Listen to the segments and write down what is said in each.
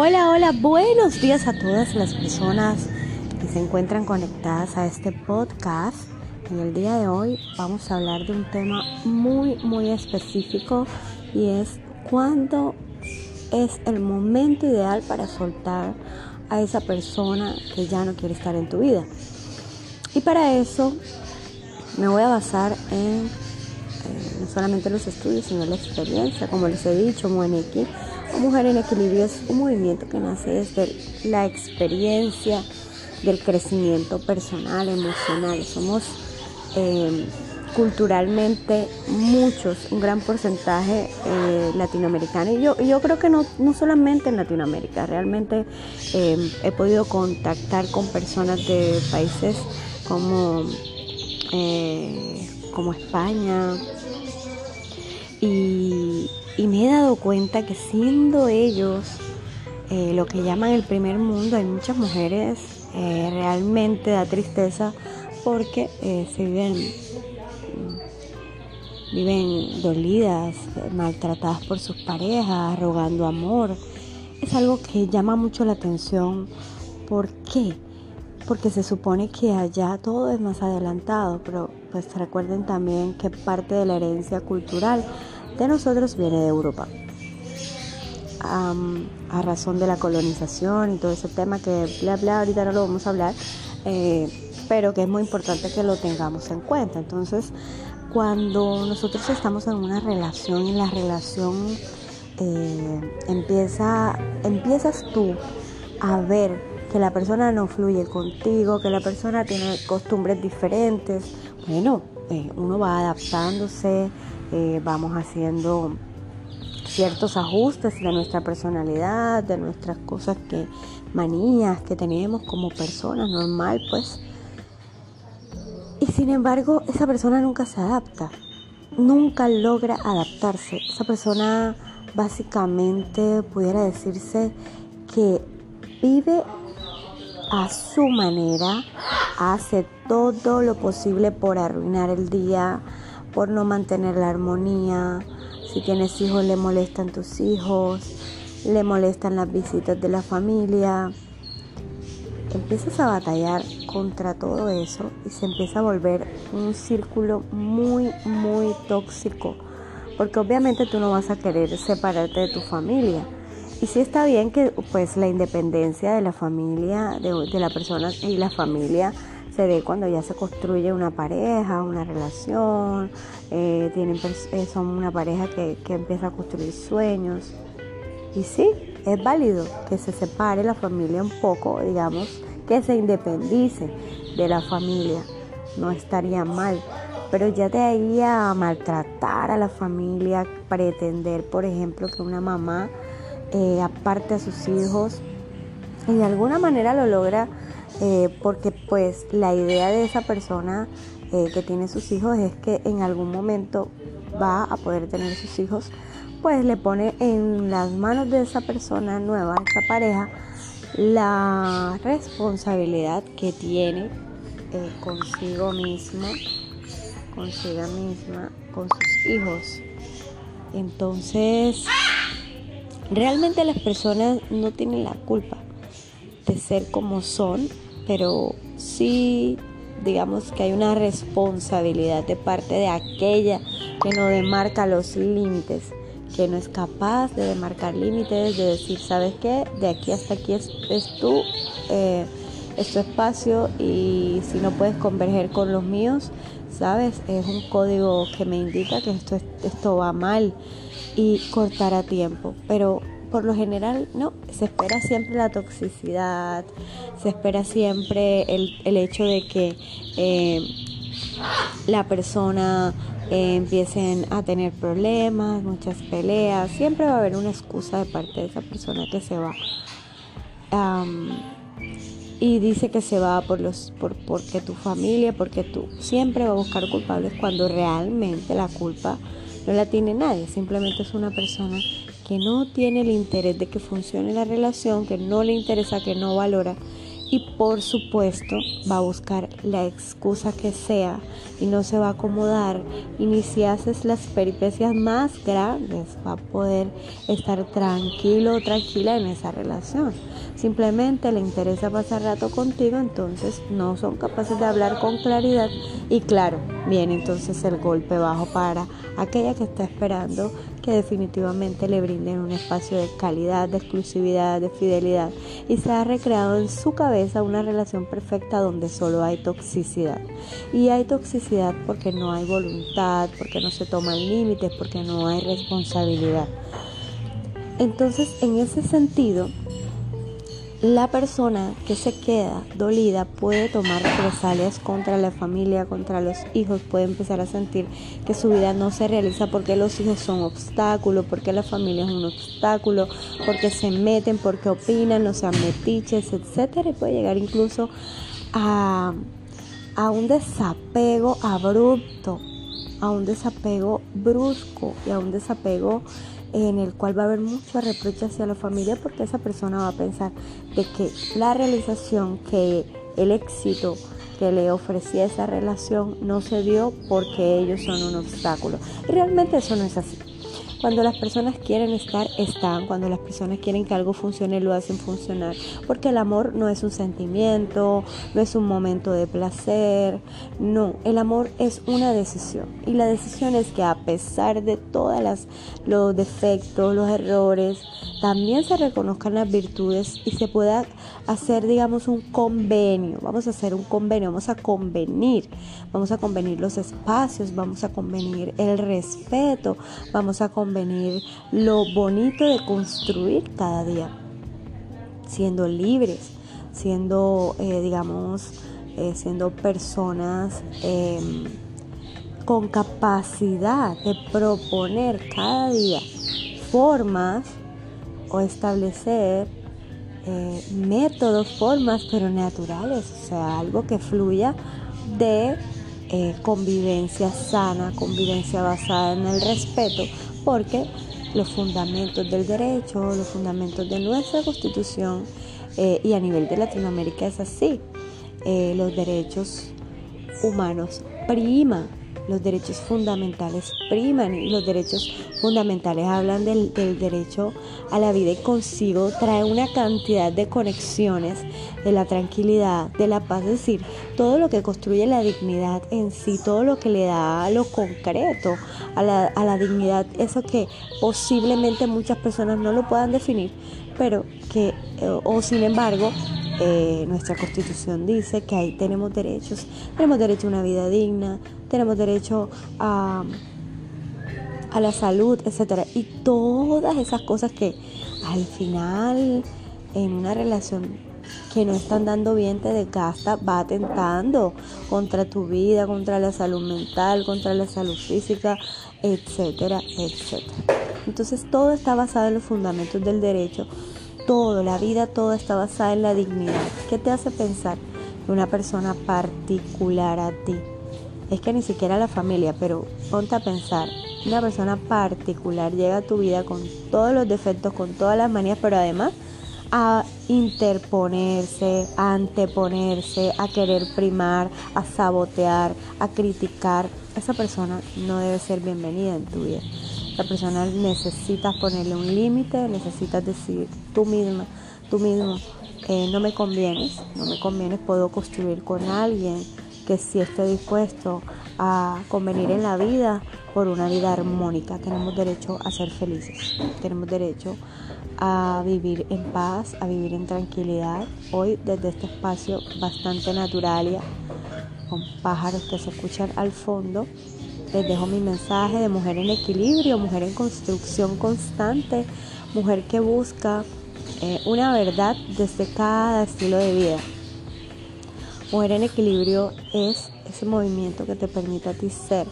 Hola, hola, buenos días a todas las personas que se encuentran conectadas a este podcast. En el día de hoy vamos a hablar de un tema muy, muy específico y es cuándo es el momento ideal para soltar a esa persona que ya no quiere estar en tu vida. Y para eso me voy a basar en eh, no solamente los estudios, sino la experiencia. Como les he dicho, Mueneki Mujer en Equilibrio es un movimiento que nace desde la experiencia del crecimiento personal, emocional. Somos eh, culturalmente muchos, un gran porcentaje eh, latinoamericano. Y yo, yo creo que no, no solamente en Latinoamérica, realmente eh, he podido contactar con personas de países como, como España y y me he dado cuenta que siendo ellos eh, lo que llaman el primer mundo, hay muchas mujeres eh, realmente da tristeza porque eh, se viven, viven dolidas, maltratadas por sus parejas, rogando amor. Es algo que llama mucho la atención. ¿Por qué? Porque se supone que allá todo es más adelantado, pero pues recuerden también que parte de la herencia cultural de nosotros viene de Europa. a razón de la colonización y todo ese tema que bla bla, ahorita no lo vamos a hablar, eh, pero que es muy importante que lo tengamos en cuenta. Entonces, cuando nosotros estamos en una relación y la relación eh, empieza, empiezas tú a ver que la persona no fluye contigo, que la persona tiene costumbres diferentes, bueno, eh, uno va adaptándose, eh, vamos haciendo ciertos ajustes de nuestra personalidad, de nuestras cosas que, manías que tenemos como personas normal, pues. Y sin embargo, esa persona nunca se adapta, nunca logra adaptarse. Esa persona básicamente pudiera decirse que vive a su manera, hace todo lo posible por arruinar el día, por no mantener la armonía. Si tienes hijos, le molestan tus hijos, le molestan las visitas de la familia. Empiezas a batallar contra todo eso y se empieza a volver un círculo muy, muy tóxico. Porque obviamente tú no vas a querer separarte de tu familia. Y sí está bien que pues la independencia de la familia, de, de la persona y la familia se ve cuando ya se construye una pareja, una relación, eh, tienen, eh, son una pareja que, que empieza a construir sueños. Y sí, es válido que se separe la familia un poco, digamos, que se independice de la familia. No estaría mal. Pero ya de ahí a maltratar a la familia, pretender, por ejemplo, que una mamá eh, aparte a sus hijos y de alguna manera lo logra eh, porque pues la idea de esa persona eh, que tiene sus hijos es que en algún momento va a poder tener sus hijos, pues le pone en las manos de esa persona nueva, esa pareja, la responsabilidad que tiene eh, consigo misma, consigo misma, con sus hijos. Entonces, realmente las personas no tienen la culpa de ser como son pero sí digamos que hay una responsabilidad de parte de aquella que no demarca los límites, que no es capaz de demarcar límites, de decir, ¿sabes qué? De aquí hasta aquí es, tú, eh, es tu espacio y si no puedes converger con los míos, ¿sabes? Es un código que me indica que esto, esto va mal y cortar a tiempo, pero por lo general no, se espera siempre la toxicidad, se espera siempre el, el hecho de que eh, la persona eh, empiecen a tener problemas, muchas peleas, siempre va a haber una excusa de parte de esa persona que se va. y dice que se va por los por porque tu familia, porque tú siempre va a buscar culpables cuando realmente la culpa no la tiene nadie, simplemente es una persona que no tiene el interés de que funcione la relación, que no le interesa, que no valora y por supuesto va a buscar la excusa que sea y no se va a acomodar y ni si haces las peripecias más grandes va a poder estar tranquilo o tranquila en esa relación. Simplemente le interesa pasar rato contigo, entonces no son capaces de hablar con claridad y claro, viene entonces el golpe bajo para aquella que está esperando que definitivamente le brinden un espacio de calidad, de exclusividad, de fidelidad y se ha recreado en su cabeza una relación perfecta donde solo hay toxicidad. Y hay toxicidad porque no hay voluntad, porque no se toman límites, porque no hay responsabilidad. Entonces, en ese sentido, la persona que se queda dolida puede tomar represalias contra la familia, contra los hijos, puede empezar a sentir que su vida no se realiza porque los hijos son obstáculos, porque la familia es un obstáculo, porque se meten, porque opinan, no sean metiches, etcétera, y puede llegar incluso a, a un desapego abrupto, a un desapego brusco y a un desapego en el cual va a haber mucho reproche hacia la familia porque esa persona va a pensar de que la realización, que el éxito que le ofrecía esa relación no se dio porque ellos son un obstáculo. Y realmente eso no es así. Cuando las personas quieren estar, están. Cuando las personas quieren que algo funcione, lo hacen funcionar. Porque el amor no es un sentimiento, no es un momento de placer. No, el amor es una decisión. Y la decisión es que a pesar de todos los defectos, los errores, también se reconozcan las virtudes y se pueda hacer, digamos, un convenio. Vamos a hacer un convenio, vamos a convenir. Vamos a convenir los espacios, vamos a convenir el respeto, vamos a convenir venir lo bonito de construir cada día, siendo libres, siendo, eh, digamos, eh, siendo personas em, con capacidad de proponer cada día formas o establecer eh, métodos, formas, pero naturales, o sea, algo que fluya de convivencia sana, convivencia basada en el respeto, porque los fundamentos del derecho, los fundamentos de nuestra constitución eh, y a nivel de Latinoamérica es así. Eh, los derechos humanos priman los derechos fundamentales priman y los derechos fundamentales hablan del, derecho a la vida y consigo trae una cantidad de conexiones de la tranquilidad, de la paz, es decir, todo lo que construye la dignidad en sí, todo lo que le da lo concreto a la, a la dignidad, eso que posiblemente muchas personas no lo puedan definir, pero que, eh, o sin embargo, eh, nuestra constitución dice que ahí tenemos derechos, tenemos derecho a una vida digna, tenemos derecho a, a la salud, etcétera, y todas esas cosas que al final en una relación que no están dando bien te desgasta, va atentando contra tu vida, contra la salud mental, contra la salud física, etcétera, etcétera. Entonces todo está basado en los fundamentos del derecho, todo, la vida toda está basada en la dignidad. ¿Qué te hace pensar que una persona particular a ti? Es que ni siquiera la familia, pero ponte a pensar, una persona particular llega a tu vida con todos los defectos, con todas las manías, pero además a interponerse, a anteponerse, a querer primar, a sabotear, a criticar. Esa persona no debe ser bienvenida en tu vida. La persona necesitas ponerle un límite, necesitas decir tú misma, tú mismo, eh, no me convienes, no me convienes, puedo construir con alguien que sí esté dispuesto a convenir en la vida por una vida armónica. Tenemos derecho a ser felices, tenemos derecho a vivir en paz, a vivir en tranquilidad. Hoy desde este espacio bastante natural, con pájaros que se escuchan al fondo, les dejo mi mensaje de mujer en equilibrio, mujer en construcción constante, mujer que busca eh, una verdad desde cada estilo de vida. Mujer en equilibrio es ese movimiento que te permite a ti ser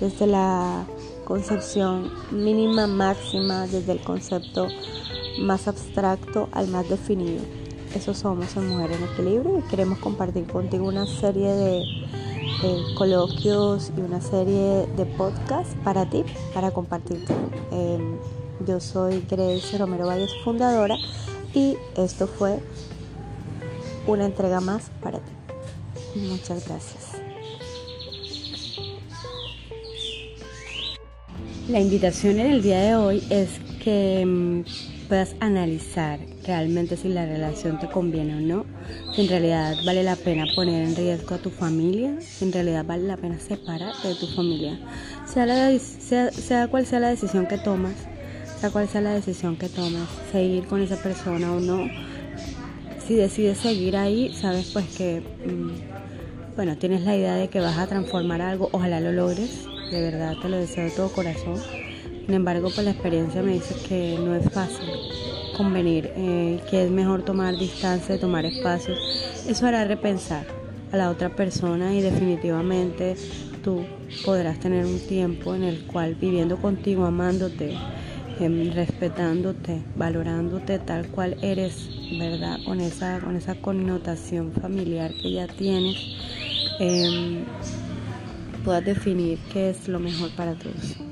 desde la concepción mínima máxima, desde el concepto más abstracto al más definido. Eso somos en Mujer en Equilibrio y queremos compartir contigo una serie de coloquios y una serie de podcasts para ti, para compartirte. Em, yo soy Grace Romero Valles, fundadora, y esto fue una entrega más para ti. Muchas gracias. La invitación en el día de hoy es que mm, puedas analizar realmente si la relación te conviene o no, si en realidad vale la pena poner en riesgo a tu familia, si en realidad vale la pena separarte de tu familia, sea, sea, cual sea la decisión que tomas, sea cual sea la decisión que tomas, seguir con esa persona o no, si decides seguir ahí, sabes pues que, mm, bueno, tienes la idea de que vas a transformar algo, ojalá lo logres, de verdad te lo deseo de todo corazón. Sin embargo, pues la experiencia me dice que no es fácil convenir, eh, que es mejor tomar distancia, tomar espacios. Eso hará repensar a la otra persona y definitivamente tú podrás tener un tiempo en el cual viviendo contigo, amándote, em, respetándote, valorándote tal cual eres, ¿verdad? Con esa, con esa connotación familiar que ya tienes. Em, puedas definir qué es lo mejor para todos.